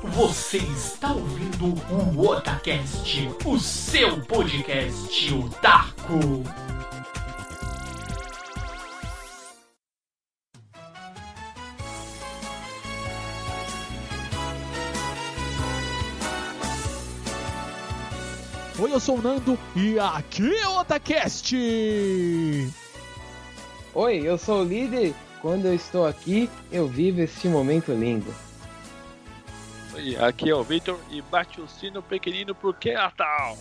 Você está ouvindo o Otacast, o seu podcast otaku. Oi, eu sou o Nando e aqui é o Otacast! Oi, eu sou o líder. Quando eu estou aqui, eu vivo este momento lindo. Aqui é o Victor e bate o sino pequenino porque é Natal.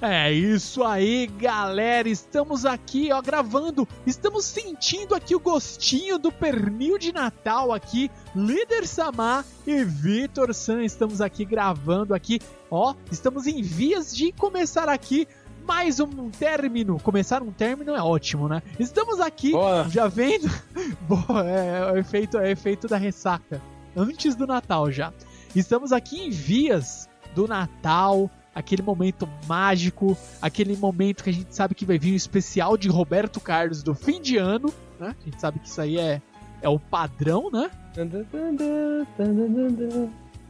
É isso aí, galera. Estamos aqui, ó, gravando. Estamos sentindo aqui o gostinho do pernil de Natal aqui. Líder Samar e Vitor San estamos aqui gravando aqui. Ó, estamos em vias de começar aqui mais um término. Começar um término é ótimo, né? Estamos aqui Boa. já vendo. Boa, é, é o efeito, é o efeito da ressaca. Antes do Natal já. Estamos aqui em vias do Natal, aquele momento mágico, aquele momento que a gente sabe que vai vir o especial de Roberto Carlos do fim de ano, né? A gente sabe que isso aí é, é o padrão, né?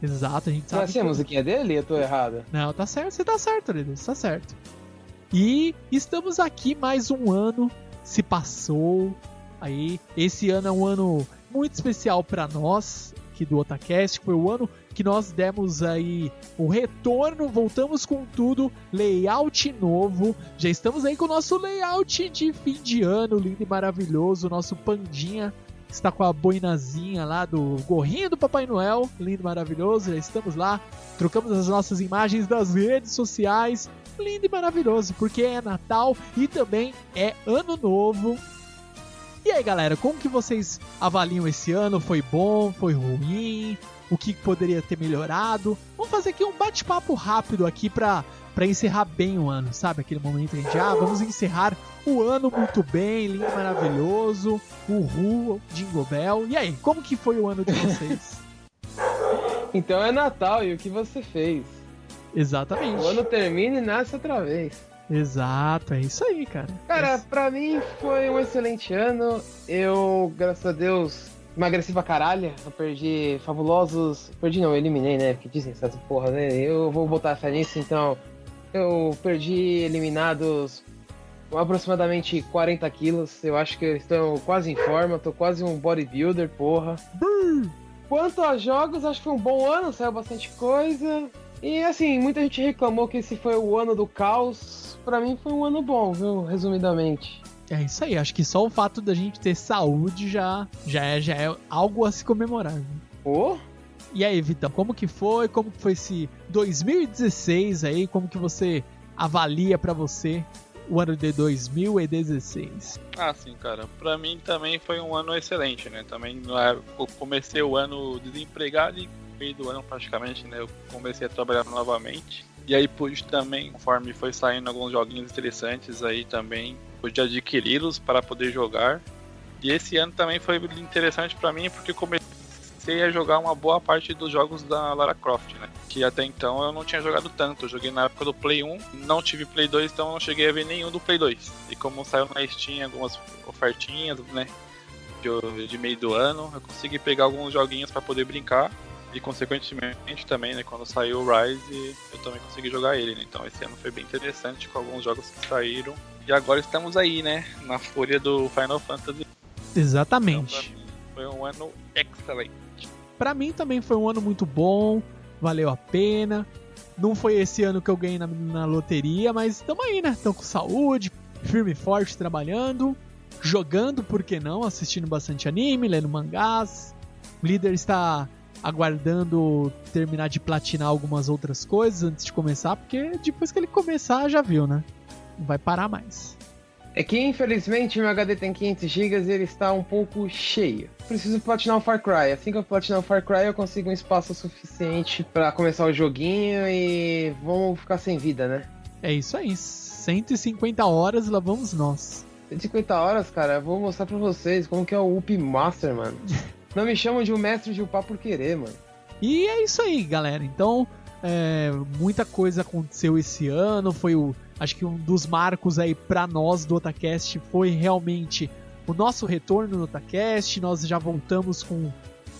Exato, a gente é sabe. a que- musiquinha dele? Eu tô errado. Não, tá certo, você tá certo, líder, você tá certo. E estamos aqui mais um ano se passou. Aí, esse ano é um ano muito especial pra nós aqui do Otacast, foi o ano que nós demos aí o retorno, voltamos com tudo, layout novo. Já estamos aí com o nosso layout de fim de ano, lindo e maravilhoso, nosso pandinha está com a boinazinha lá do gorrinho do Papai Noel, lindo e maravilhoso. Já estamos lá, trocamos as nossas imagens das redes sociais, lindo e maravilhoso, porque é Natal e também é Ano Novo. E aí, galera, como que vocês avaliam esse ano? Foi bom? Foi ruim? O que poderia ter melhorado? Vamos fazer aqui um bate-papo rápido aqui pra, pra encerrar bem o ano, sabe? Aquele momento em que, ah, vamos encerrar o ano muito bem, lindo, maravilhoso, uhul, Jingle Bell. E aí, como que foi o ano de vocês? Então é Natal e o que você fez? Exatamente. O ano termina e nasce outra vez. Exato, é isso aí, cara. Cara, pra mim foi um excelente ano. Eu, graças a Deus, emagreci pra caralho. Eu perdi fabulosos. Perdi não, eu eliminei, né? Porque dizem essas porra, né? Eu vou botar fé nisso, então. Eu perdi eliminados aproximadamente 40 quilos. Eu acho que eu estou quase em forma, tô quase um bodybuilder, porra. Quanto a jogos, acho que foi um bom ano, saiu bastante coisa. E assim, muita gente reclamou que esse foi o ano do caos. Pra mim foi um ano bom, viu? Resumidamente. É isso aí, acho que só o fato da gente ter saúde já, já, é, já é algo a se comemorar. né? Ô? E aí, Vitão, como que foi? Como que foi esse 2016 aí? Como que você avalia pra você o ano de 2016? Ah, sim, cara. Pra mim também foi um ano excelente, né? Também não é- eu comecei o ano desempregado e no meio do ano praticamente, né? Eu comecei a trabalhar novamente. E aí pude também, conforme foi saindo alguns joguinhos interessantes aí também, pude adquiri-los para poder jogar. E esse ano também foi interessante pra mim porque comecei a jogar uma boa parte dos jogos da Lara Croft, né? Que até então eu não tinha jogado tanto. Eu joguei na época do Play 1, não tive Play 2, então não cheguei a ver nenhum do Play 2. E como saiu na Steam algumas ofertinhas, né? De, de meio do ano, eu consegui pegar alguns joguinhos para poder brincar. E consequentemente também, né? Quando saiu o Rise, eu também consegui jogar ele, né? Então esse ano foi bem interessante com alguns jogos que saíram. E agora estamos aí, né? Na fúria do Final Fantasy. Então, Exatamente. mim, foi um ano excelente. Pra mim também foi um ano muito bom, valeu a pena. Não foi esse ano que eu ganhei na, na loteria, mas tamo aí, né? Tamo com saúde, firme e forte, trabalhando, jogando, por que não? Assistindo bastante anime, lendo mangás. O líder está aguardando terminar de platinar algumas outras coisas antes de começar, porque depois que ele começar, já viu, né? Não vai parar mais. É que infelizmente meu HD tem 500 GB e ele está um pouco cheio. Preciso platinar o Far Cry. Assim que eu platinar o Far Cry, eu consigo um espaço suficiente pra começar o joguinho e vamos ficar sem vida, né? É isso aí. 150 horas lá vamos nós. 150 horas, cara, eu vou mostrar pra vocês como que é o Up Master, mano. Não me chamam de um mestre de upar por querer, mano. E é isso aí, galera. Então, é, muita coisa aconteceu esse ano. Foi o. Acho que um dos marcos aí pra nós do Otacast foi realmente o nosso retorno no Otacast. Nós já voltamos com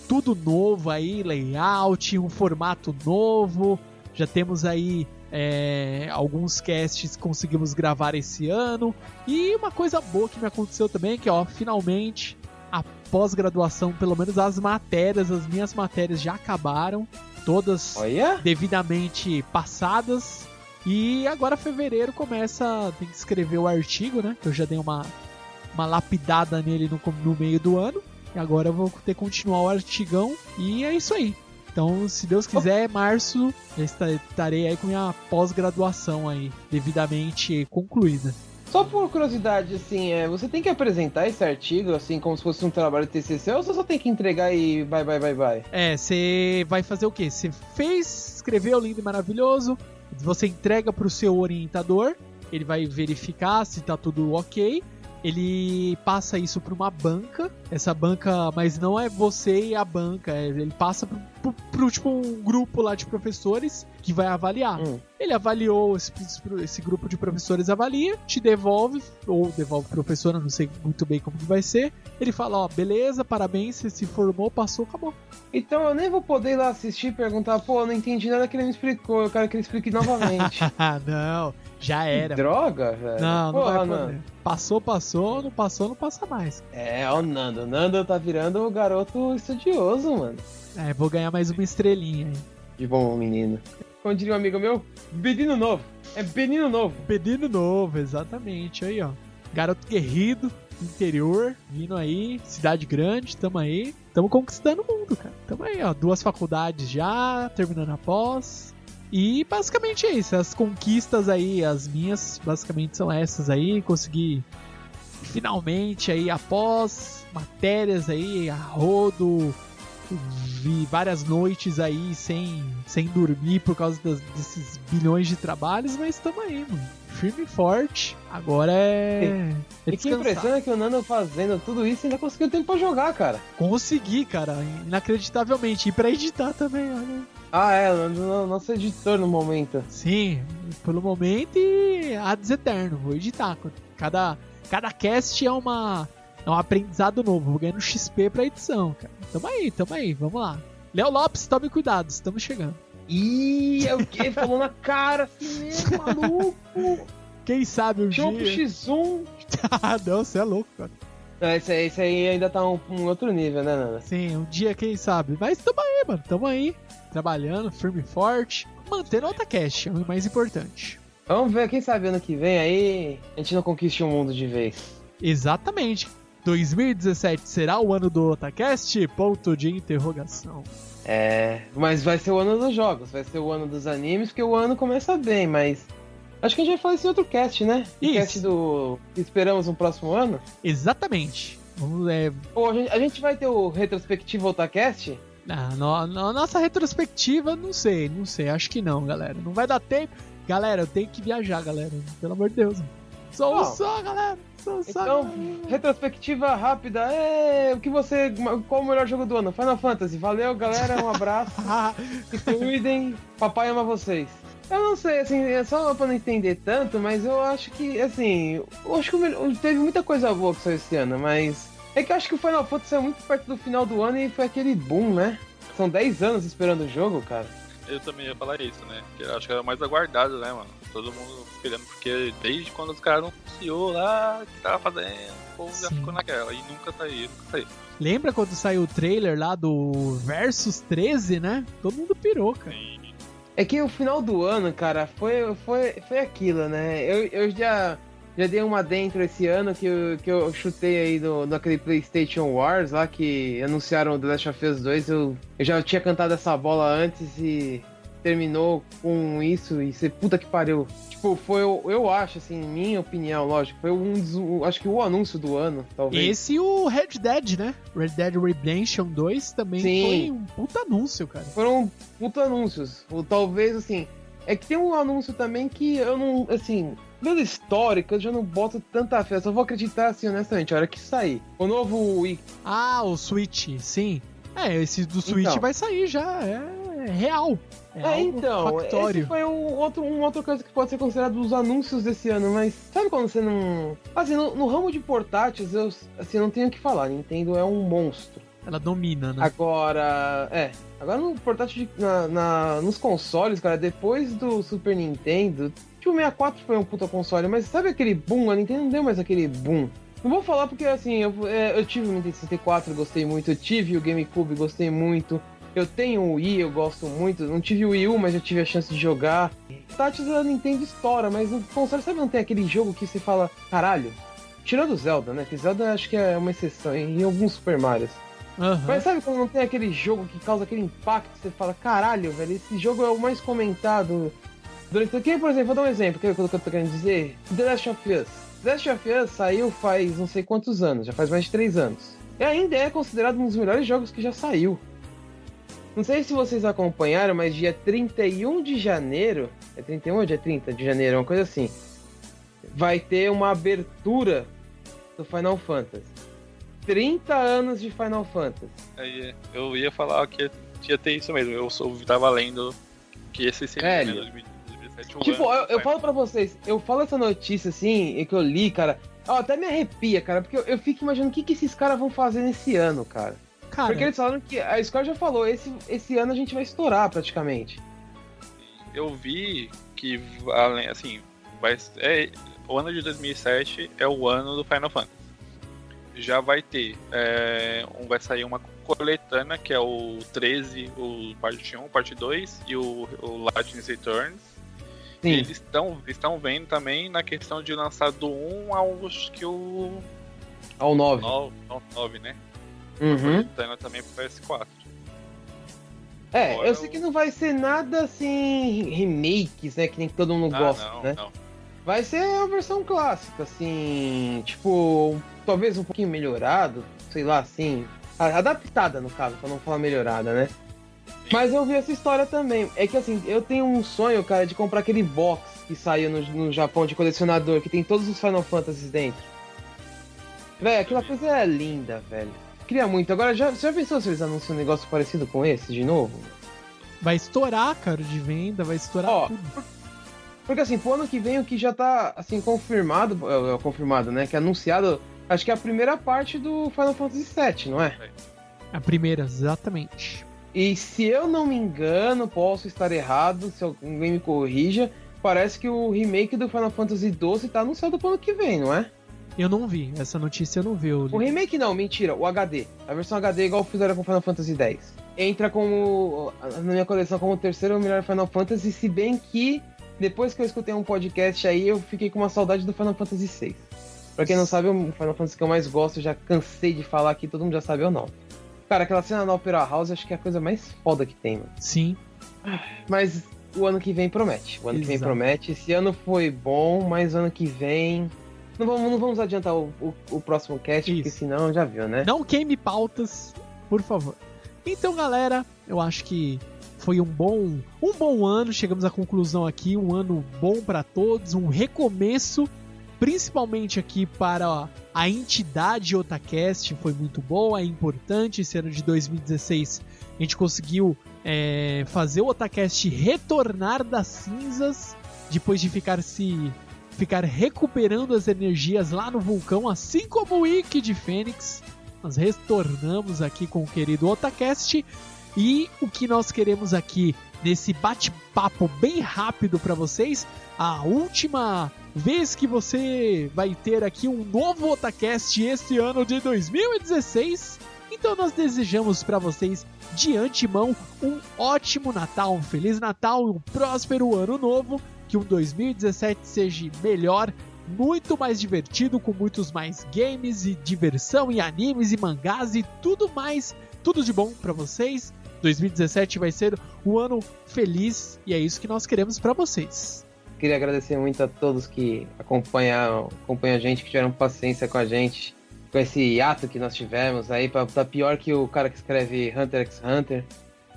tudo novo aí, layout, um formato novo. Já temos aí é, alguns casts que conseguimos gravar esse ano. E uma coisa boa que me aconteceu também, é que ó, finalmente a pós-graduação, pelo menos as matérias, as minhas matérias já acabaram, todas Olha! devidamente passadas. E agora fevereiro começa, tem que escrever o artigo, né? Que eu já dei uma, uma lapidada nele no, no meio do ano. E agora eu vou ter que continuar o artigão. E é isso aí. Então, se Deus quiser, março estarei aí com minha pós-graduação aí, devidamente concluída. Só por curiosidade, assim, é, você tem que apresentar esse artigo, assim, como se fosse um trabalho de TCC, ou você só tem que entregar e bye, bye, bye, bye? É, você vai fazer o quê? Você fez, escreveu lindo e maravilhoso, você entrega para o seu orientador, ele vai verificar se tá tudo ok. Ele passa isso para uma banca, essa banca, mas não é você e a banca, é- ele passa pro, tipo um grupo lá de professores que vai avaliar. Hum. Ele avaliou, esse, esse grupo de professores avalia, te devolve, ou devolve o professor, eu não sei muito bem como que vai ser. Ele fala, ó, beleza, parabéns, você se formou, passou, acabou. Então eu nem vou poder ir lá assistir e perguntar, pô, eu não entendi nada que ele me explicou, eu quero que ele explique novamente. Ah, não, já Que era. droga, velho. Não, não Porra, vai Nando. Passou, passou, não passou, não passa mais. É, ó o Nando. O Nando tá virando o garoto estudioso, mano. É, vou ganhar mais uma estrelinha aí. De bom menino. Como diria um amigo meu, menino novo. É menino novo. Pedido novo, exatamente. Aí, ó. Garoto guerrido, interior, vindo aí, cidade grande, tamo aí. Tamo conquistando o mundo, cara. Tamo aí, ó. Duas faculdades já, terminando a pós. E basicamente é isso. As conquistas aí, as minhas, basicamente são essas aí. Consegui finalmente aí, após matérias aí, a rodo. Vi várias noites aí sem, sem dormir por causa das- desses bilhões de trabalhos, mas tamo aí, mano. Firme e forte. Agora é. é E que impressão é que o Nando fazendo tudo isso ainda conseguiu tempo pra jogar, cara. Consegui, cara, inacreditavelmente. E pra editar também, olha. Ah, é, nosso editor no momento. Sim, pelo momento e Hades Eterno. Vou editar. Cada, cada cast é uma. É um aprendizado novo. Vou ganhando XP pra edição, cara. Tamo aí, tamo aí, vamos lá. Léo Lopes, tome cuidado, estamos chegando. Ih, é o que? Ele falou na cara assim mesmo, maluco. Quem sabe um Chama pro dia. X1. Ah, não, você é louco, cara. Não, esse, aí- esse aí ainda tá um, um outro nível, né, Nando? Sim, um dia, quem sabe. Mas tamo aí, mano. Tamo aí. Trabalhando, firme e forte. Mantendo alta cash, é o mais importante. Vamos ver, quem sabe ano que vem aí a gente não conquiste o mundo de vez. Exatamente. 2017 será o ano do Otacast? Ponto de interrogação. É, mas vai ser o ano dos jogos, vai ser o ano dos animes, porque o ano começa bem, mas. Acho que a gente vai falar isso em outro cast, né? O Isso. cast do. que Esperamos no próximo ano. Exatamente. Vamos, é, Pô, a gente, a gente vai ter o retrospectivo Otacast? Na, no- na nossa retrospectiva, não sei, não sei. Acho que não, galera. Não vai dar tempo. Galera, eu tenho que viajar, galera. Pelo amor de Deus. Sou só, galera. Sou só. Então, galera. retrospectiva rápida. É. O que você. Qual o melhor jogo do ano? Final Fantasy. Valeu, galera. Um abraço. Se cuidem. Papai ama vocês. Eu não sei, assim, é só pra não entender tanto, mas eu acho que, assim, eu acho que teve muita coisa boa que saiu esse ano, mas é que eu acho que o Final Fantasy saiu muito perto do final do ano e foi aquele boom, né? São 10 anos esperando o jogo, cara. Eu também ia falar isso, né? Que eu acho que era o mais aguardado, né, mano? Todo mundo esperando, porque desde quando os caras anunciou lá que tava fazendo, o povo já Sim. ficou naquela. E nunca saiu, nunca saiu. Lembra quando saiu o trailer lá do Versus 13, né? Todo mundo pirou, cara. Sim. É que o final do ano, cara, foi, foi, foi aquilo, né? Eu, eu já, já dei uma dentro esse ano que eu, que eu chutei aí do, daquele PlayStation Wars lá que anunciaram o The Last of Us 2. Eu, eu já tinha cantado essa bola antes e terminou com isso e você puta que pariu. Tipo, foi, o- eu acho, assim, minha opinião, lógico, foi um dos, acho que o anúncio do ano, talvez. Esse e o Red Dead, né? Red Dead Redemption 2 também Sim. foi um puta anúncio, cara. Foram puta anúncios. Ou talvez, assim. É que tem um anúncio também que eu não. Assim. Pelo histórico, eu já não boto tanta fé. Eu só vou acreditar, assim, honestamente, a hora que sair. O novo Wii. Ah, o Switch, sim. É, esse do Switch Então. vai sair já, é real. É, É, então. factório. Esse foi um outro, uma outra coisa que pode ser considerado os anúncios desse ano, mas sabe quando você não. Assim, no, no ramo de portáteis, eu assim, não tenho o que falar. Nintendo é um monstro. Ela domina, né? Agora, é. Agora no portátil, de- na, na- nos consoles, cara, depois do Super Nintendo, tipo, o 64 foi um puta console, mas sabe aquele boom? A Nintendo não deu mais aquele boom. Não vou falar porque, assim, eu, é, eu tive o Nintendo 64, gostei muito. Eu tive o GameCube, gostei muito. Eu tenho o Wii, eu gosto muito. Não tive o Wii U, mas já tive a chance de jogar. Tátios da Nintendo estoura, mas no console, sabe não tem aquele jogo que você fala, caralho? Tirando o Zelda, né? Que Zelda acho que é uma exceção, e alguns Super Marios. Aham. Mas sabe quando não tem aquele jogo que causa aquele impacto? Você fala, caralho, velho, esse jogo é o mais comentado. Durante... Que, por exemplo, vou dar um exemplo, que é o que eu tô querendo dizer. The Last of Us. The Last of Us saiu faz não sei quantos anos, já faz mais de 3 anos. E ainda é considerado um dos melhores jogos que já saiu. Não sei se vocês acompanharam, mas dia 31 de janeiro. É 31 ou dia 30 de janeiro? Uma coisa assim. Vai ter uma abertura do Final Fantasy. 30 anos de Final Fantasy. Eu ia falar que ia ter isso mesmo. Eu sou, tava lendo que esse seria É, ele- 2017, Tipo, eu, eu falo pra vocês, eu falo essa notícia assim, e que eu li, cara. ó, até me arrepia, cara, porque eu, eu fico imaginando o que, que esses caras vão fazer nesse ano, cara. Cara, Porque eles falaram que. A Square já falou, esse, esse ano a gente vai estourar praticamente. eu vi que além assim vai é, o ano de 2007 é o ano do Final Fantasy já vai ter é, um, vai sair uma coletânea que é o 13 o parte 1 parte 2 e o, o Latin Returns Sim. eles estão estão vendo também na questão de lançar do 1 ao que o Ao 9. 9, 9 né Uhum. também pro PS4 É, Fora eu sei o- que não vai ser nada assim. remakes, né? Que nem todo mundo ah, gosta, não, né? não. Vai ser a versão clássica, assim. Tipo, talvez um pouquinho melhorado, sei lá, assim. Adaptada, no caso, pra não falar melhorada, né? Mas eu vi essa história também. É que assim, eu tenho um sonho, cara, de comprar aquele box que saiu no, no Japão de colecionador, que tem todos os Final Fantasies dentro. Velho, aquela coisa é linda, velho. Queria muito. Agora, já, você já pensou se eles anunciam um negócio parecido com esse de novo? vai estourar, cara, de venda, vai estourar Ó, tudo. Porque assim, pro ano que vem o que já tá assim confirmado, é, é, confirmado, né? Que é anunciado, acho que é a primeira parte do Final Fantasy VII, não é? A primeira, exatamente. E se eu não me engano, posso estar errado, se alguém me corrija, parece que o remake do Final Fantasy XII tá anunciado pro ano que vem, não é? Eu não vi, essa notícia eu não vi. Eu. O remake não, mentira, o HD. A versão HD é igual fizeram com Final Fantasy X. Entra como, na minha coleção como o terceiro melhor Final Fantasy, se bem que depois que eu escutei um podcast aí, eu fiquei com uma saudade do Final Fantasy VI. Pra quem não sabe, o Final Fantasy que eu mais gosto, eu já cansei de falar aqui, todo mundo já sabe ou não. Cara, aquela cena na Opera House, acho que é a coisa mais foda que tem, mano. Sim. Mas o ano que vem promete. O ano que vem Exato. promete. Esse ano foi bom, mas o ano que vem. Não vamos, não vamos adiantar o, o, o próximo cast, porque Isso. senão já viu, né? Não queime pautas, por favor. Então, galera, eu acho que foi um bom, um bom ano. Chegamos à conclusão aqui, um ano bom para todos, um recomeço, principalmente aqui para a entidade Otacast, foi muito boa, é importante. Esse ano de 2016 a gente conseguiu é, fazer o Otacast retornar das cinzas depois de ficar se ficar recuperando as energias lá no vulcão, assim como o Wiki de Fênix. Nós retornamos aqui com o querido Otacast e o que nós queremos aqui nesse bate-papo bem rápido para vocês, a última vez que você vai ter aqui um novo Otacast esse ano de 2016. Então nós desejamos para vocês de antemão um ótimo Natal, um feliz Natal um próspero ano novo, que um 2017 seja melhor muito mais divertido, com muitos mais games e diversão e animes e mangás e tudo mais, tudo de bom pra vocês. 2017 vai ser um ano feliz e é isso que nós queremos pra vocês. Queria agradecer muito a todos que acompanham, acompanham a gente, que tiveram paciência com a gente, com esse hiato que nós tivemos aí, pra, tá pior que o cara que escreve Hunter x Hunter.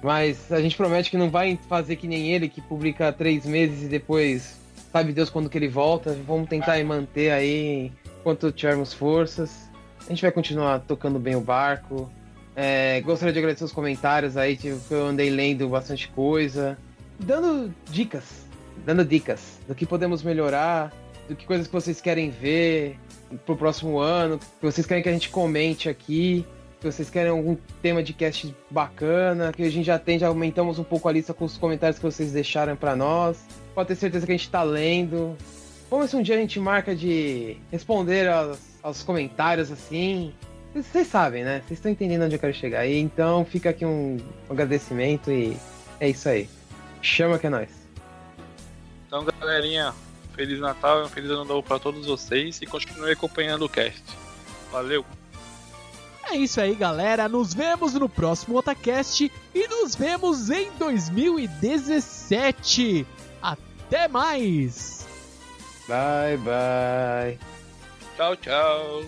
Mas a gente promete que não vai fazer que nem ele, que publica três meses e depois sabe Deus quando que ele volta. Vamos tentar manter aí enquanto tivermos forças. A gente vai continuar tocando bem o barco. É, gostaria de agradecer os comentários aí, tipo, que eu andei lendo bastante coisa. Dando dicas, dando dicas do que podemos melhorar, do que coisas que vocês querem ver pro próximo ano, que vocês querem que a gente comente aqui. que vocês querem algum tema de cast bacana, que a gente já tem, já aumentamos um pouco a lista com os comentários que vocês deixaram para nós. Pode ter certeza que a gente tá lendo. Vamos ver se um dia a gente marca de responder aos, aos comentários assim. Vocês sabem, né? Vocês estão entendendo onde eu quero chegar. E então fica aqui um agradecimento e é isso aí. Chama que é nóis. Então, galerinha, Feliz Natal e um Feliz Ano Novo para todos vocês e continue acompanhando o cast. Valeu! É isso aí, galera. Nos vemos no próximo Otacast e nos vemos em 2017. Até mais! Bye, bye. Tchau, tchau.